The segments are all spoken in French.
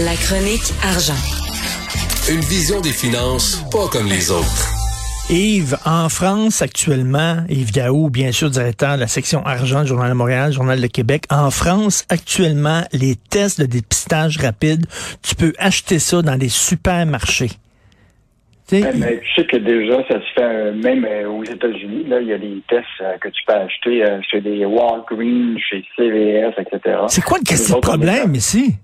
La chronique argent. Une vision des finances pas comme les autres. Yves, en France actuellement, Yves Daou, bien sûr, directeur de la section argent du Journal de Montréal, Journal de Québec. En France, actuellement, les tests de dépistage rapide, tu peux acheter ça dans les supermarchés. Mais tu sais que déjà, ça se fait euh, même euh, aux États-Unis. Là, il y a des tests euh, que tu peux acheter chez des Walgreens, chez CVS, etc. C'est quoi le problème ici?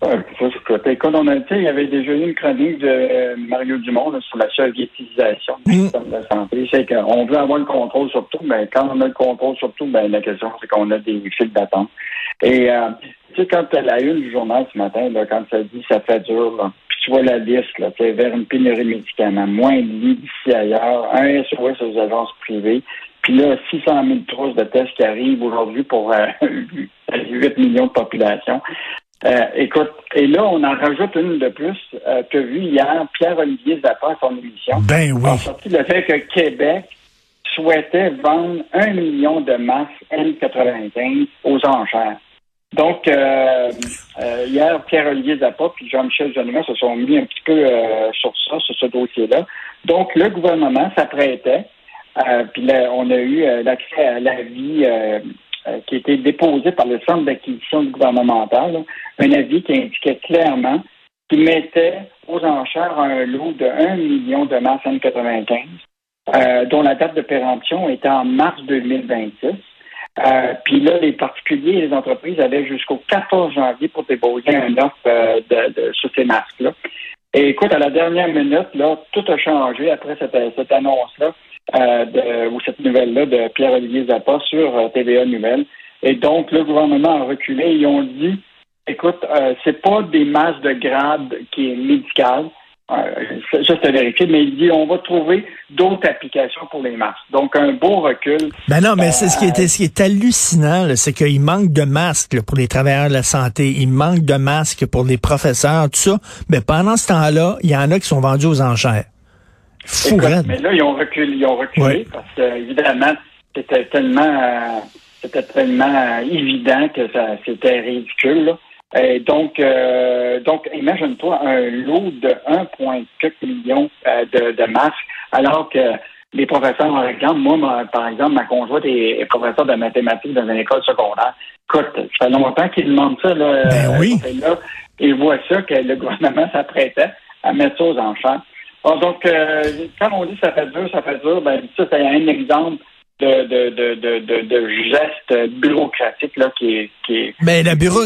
Quand on a, il y avait déjà eu une chronique de Mario Dumont sur la soviétisation du mm. système de santé. C'est qu'on veut avoir le contrôle sur tout, mais quand on a le contrôle sur tout, ben, la question, c'est qu'on a des fils d'attente. Et, tu sais, quand tu as la une du journal ce matin, là, quand ça dit ça fait dur, là, tu vois la liste, là, vers une pénurie de médicaments, moins de lits d'ici ailleurs, un SOS aux agences privées, puis là, 600 000 trousses de tests qui arrivent aujourd'hui pour euh, 8 millions de population. Euh, écoute, et là, on en rajoute une de plus. Euh, tu as vu hier, Pierre-Olivier Zappa, son émission, ben oui. a sorti le fait que Québec souhaitait vendre un million de masques N95 aux enchères. Donc, euh, euh, hier, Pierre-Olivier Zappa puis Jean-Michel Jeannemin se sont mis un petit peu sur ça, sur ce dossier-là. Donc, le gouvernement s'apprêtait, puis on a eu l'accès à l'avis qui a été déposé par le Centre d'acquisition gouvernementale, un avis qui indiquait clairement qu'il mettait aux enchères un lot de 1 million de mars N95, dont la date de péremption était en mars 2026. Euh, puis là, les particuliers et les entreprises avaient jusqu'au 14 janvier pour déposer un offre euh, sur ces masques-là. Et écoute, à la dernière minute, tout a changé après cette annonce-là, euh, ou cette nouvelle-là de Pierre-Olivier Zappa sur TVA Nouvelle. Et donc, le gouvernement a reculé. Ils ont dit, écoute, c'est pas des masques de grade qui est médical, ça, c'est vérifié, mais il dit on va trouver d'autres applications pour les masques. Donc, un beau recul. Ben non, mais c'est ce qui est, ce qui est hallucinant, c'est qu'il manque de masques pour les travailleurs de la santé, il manque de masques pour les professeurs, tout ça. Mais pendant ce temps-là, il y en a qui sont vendus aux enchères. Fou, mais là, ils ont reculé, ils ont reculé parce que, évidemment, c'était tellement, euh, c'était tellement évident que ça, c'était ridicule, là. Et donc, euh, donc imagine-toi un lot de 1,4 million euh, de, de masques, alors que les professeurs, par exemple, moi, par exemple, ma conjointe est, professeur de mathématiques dans une école secondaire. Écoute, ça fait longtemps qu'ils demandent ça, là. Ben euh, oui. Là, et voient ça que le gouvernement s'apprêtait à mettre ça aux donc, quand on dit ça fait dur, ça fait dur, ben ça, c'est un exemple de, de, de, de, de gestes bureaucratiques là, qui est. Qui est Mais la, bureau,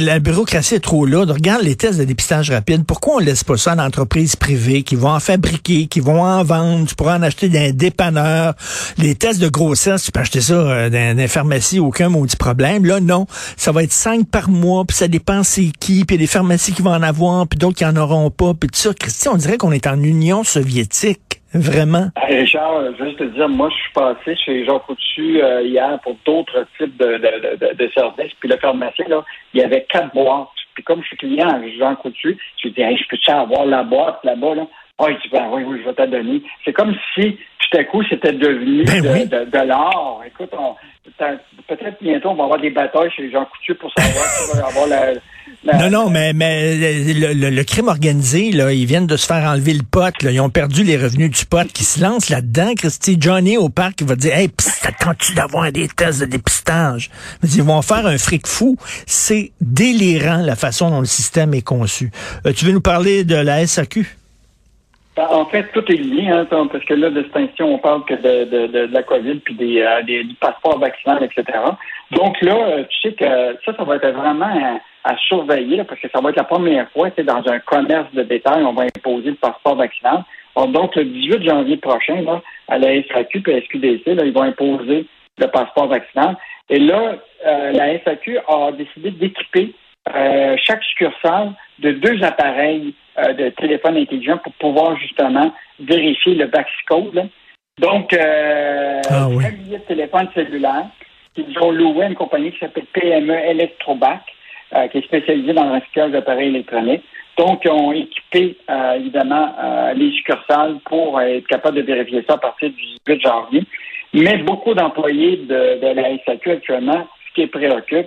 la bureaucratie est trop lourde. Regarde les tests de dépistage rapide. Pourquoi on laisse pas ça à l'entreprise privée qui vont en fabriquer, qui vont en vendre? Tu pourras en acheter d'un dépanneur. Les tests de grossesse, tu peux acheter ça euh, dans, dans pharmacie, aucun maudit problème. Là, non. Ça va être cinq par mois, puis ça dépend c'est qui, puis il y a des pharmacies qui vont en avoir, puis d'autres qui en auront pas, puis tout ça. Christian, on dirait qu'on est en Union soviétique. Vraiment? Richard, juste te dire, moi, je suis passé chez Jean Coutu euh, hier pour d'autres types de, de, de, services. Puis le pharmacien, là, il y avait quatre boîtes. Puis comme je suis client à Jean Coutu, je lui ai dit, je peux-tu avoir la boîte là-bas, là? Oh, il dit, ben oui, oui, je vais te donner. C'est comme si, tout à coup, c'était devenu ben de, de, l'or. Écoute, peut-être bientôt, on va avoir des batailles chez Jean Coutu pour savoir qui va avoir la non, non, mais, mais le, crime organisé, là, ils viennent de se faire enlever le pot. Là, ils ont perdu les revenus du pot qui se lance là-dedans. Christy Johnny au parc, il va dire Hey, t'attends-tu d'avoir des tests de dépistage? Mais ils vont faire un fric fou. C'est délirant la façon dont le système est conçu. Euh, tu veux nous parler de la SAQ? Ben, en fait, tout est lié, hein, parce que là, de cette on parle que de, de, de, la COVID, puis des, euh, des, du passeport vaccinal, etc. Donc là, euh, tu sais que ça, ça va être vraiment à surveiller, parce que ça va être la première fois, c'est dans un commerce de détail, on va imposer le passeport vaccinal. donc, le 18 janvier prochain, là, à la SAQ et à la SQDC, là, ils vont imposer le passeport vaccinal. Et là, euh, la SAQ a décidé d'équiper euh, chaque succursale de deux appareils euh, de téléphone intelligent pour pouvoir justement vérifier le Vaxcode. Donc, euh, ah, oui. un millier de téléphones cellulaires qu'ils ont loué à une compagnie qui s'appelle PME Electrobac. Euh, qui est spécialisé dans le recyclage d'appareils électroniques. Donc, ils ont équipé, euh, évidemment, euh, les succursales pour être capables de vérifier ça à partir du 18 janvier. Mais beaucoup d'employés de, de, la SAQ actuellement, ce qui est préoccupe,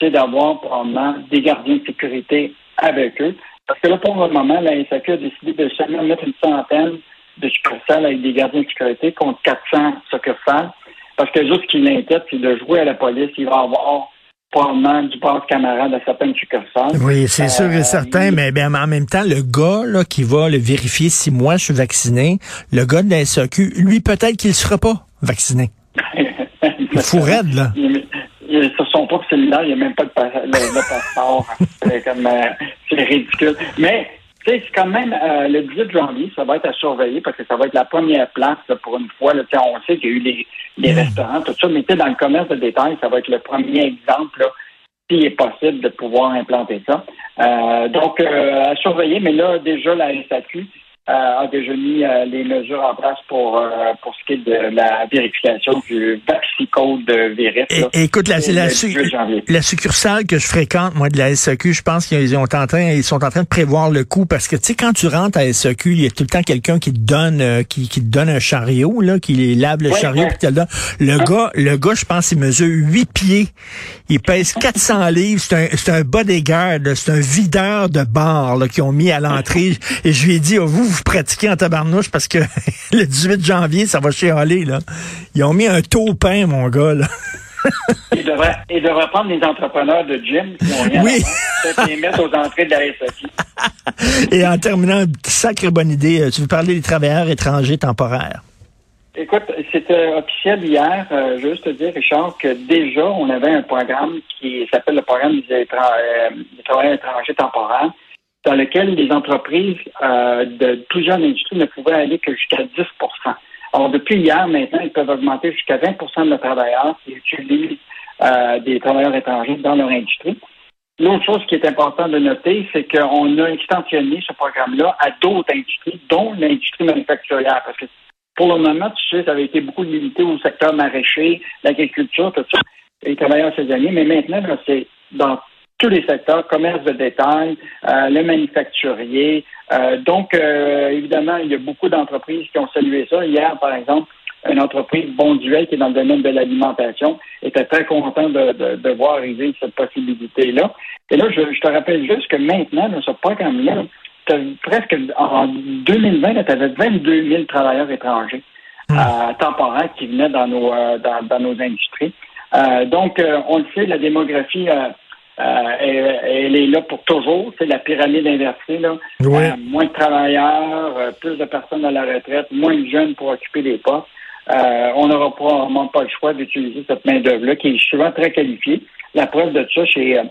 c'est d'avoir probablement des gardiens de sécurité avec eux. Parce que là, pour le moment, la SAQ a décidé de seulement mettre une centaine de succursales avec des gardiens de sécurité contre 400 succursales. Parce que juste ce qui l'inquiète, c'est de jouer à la police. Il va avoir probablement du passe camarade à certaines succursales. Oui, c'est sûr et Euh, certain, mais ben, en même temps, le gars là, qui va le vérifier si moi je suis vacciné, le gars de la SAQ, lui, peut-être qu'il ne sera pas vacciné. Il fou raide, là. Sur son propre cellulaire, il n'y a même pas de passeport. c'est euh, c'est ridicule. Mais c'est quand même euh, le 18 janvier, ça va être à surveiller parce que ça va être la première place là, pour une fois. Là, on sait qu'il y a eu les, les Mm. restaurants, tout ça, mais tu sais, dans le commerce de détail, ça va être le premier exemple là, s'il est possible de pouvoir implanter ça. Euh, donc, euh, à surveiller, mais là, déjà, la SAQ a déjà mis euh, les mesures en place pour, euh, pour ce qui est de la vérification du vaccicode de Virus. là. Écoute, la, la, le su- 18 janvier. la succursale que je fréquente, moi, de la SAQ, je pense qu'ils ont en train, ils sont en train de prévoir le coup parce que, tu sais, quand tu rentres à SAQ, il y a tout le temps quelqu'un qui te donne, euh, qui, qui te donne un chariot, là, qui les lave le chariot puis te le. Le gars, le gars, je pense, il mesure 8 pieds. Il pèse 400 livres. C'est un, c'est un bodyguard, c'est un videur de bar, là, qu'ils ont mis à l'entrée. Et je lui ai dit, oh, vous, vous pratiquez en tabarnouche parce que le 18 janvier, ça va chialer, là. Ils ont mis un taupin, mon gars, là. Il devrait, il devrait prendre les entrepreneurs de gym qui ont rien Oui. à les mettre aux entrées de la SAQ. Et en terminant, une sacrée bonne idée, euh, tu veux parler des travailleurs étrangers temporaires? Écoute, c'était officiel hier. Euh, juste te dire, Richard, que déjà, on avait un programme qui s'appelle le programme des, euh, des travailleurs étrangers temporaires, dans lequel les entreprises euh, de plusieurs industries ne pouvaient aller que jusqu'à 10% Alors, depuis hier, maintenant, ils peuvent augmenter jusqu'à 20% de nos travailleurs qui utilisent euh, des travailleurs étrangers dans leur industrie. L'autre chose qui est important de noter, c'est qu'on a extensionné ce programme-là à d'autres industries, dont l'industrie manufacturière, parce que pour le moment, tu sais, ça avait été beaucoup limité au secteur maraîcher, l'agriculture, tout ça, les travailleurs saisonniers, mais maintenant, c'est dans tous les secteurs, commerce de détail, euh, le manufacturier. Euh, donc, euh, évidemment, il y a beaucoup d'entreprises qui ont salué ça. Hier, par exemple, une entreprise Bonduel qui est dans le domaine de l'alimentation était très content de, de, de voir arriver cette possibilité-là. Et là, je, je te rappelle juste que maintenant, dans ce programme-là, presque en 2020, tu avais 22 000 travailleurs étrangers euh, temporaires qui venaient dans nos euh, dans, dans nos industries. Euh, donc, euh, on le sait, la démographie, euh, elle, elle est là pour toujours. C'est la pyramide inversée. Là. Euh, moins de travailleurs, euh, plus de personnes à la retraite, moins de jeunes pour occuper les postes. Euh, on n'aura probablement pas le choix d'utiliser cette main-d'œuvre-là, qui est souvent très qualifiée. La preuve de ça, chez euh,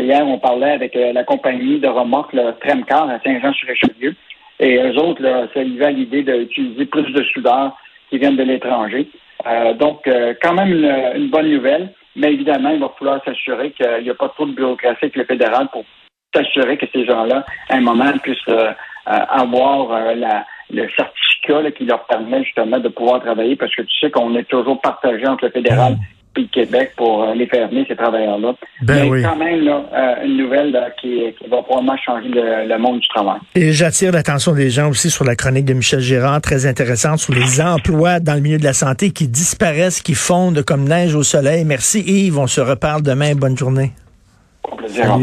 hier, on parlait avec la compagnie de remorques, le Tremcar à Saint-Jean-sur-Richelieu. Et eux autres, là, ça à l'idée d'utiliser plus de soudeurs qui viennent de l'étranger. Euh, donc, euh, quand même une, une bonne nouvelle, mais évidemment, il va falloir s'assurer qu'il n'y a pas trop de bureaucratie avec le fédéral pour s'assurer que ces gens-là, à un moment, puissent euh, euh, avoir euh, le certificat qui leur permet justement de pouvoir travailler, parce que tu sais qu'on est toujours partagé entre le fédéral le Québec pour euh, les venir, ces travailleurs-là. Ben mais oui. quand même, là, euh, une nouvelle là, qui, qui va probablement changer le, le monde du travail. Et j'attire l'attention des gens aussi sur la chronique de Michel Gérard, très intéressante, sur les emplois dans le milieu de la santé qui disparaissent, qui fondent comme neige au soleil. Merci Yves, on se reparle demain. Bonne journée. Au plaisir.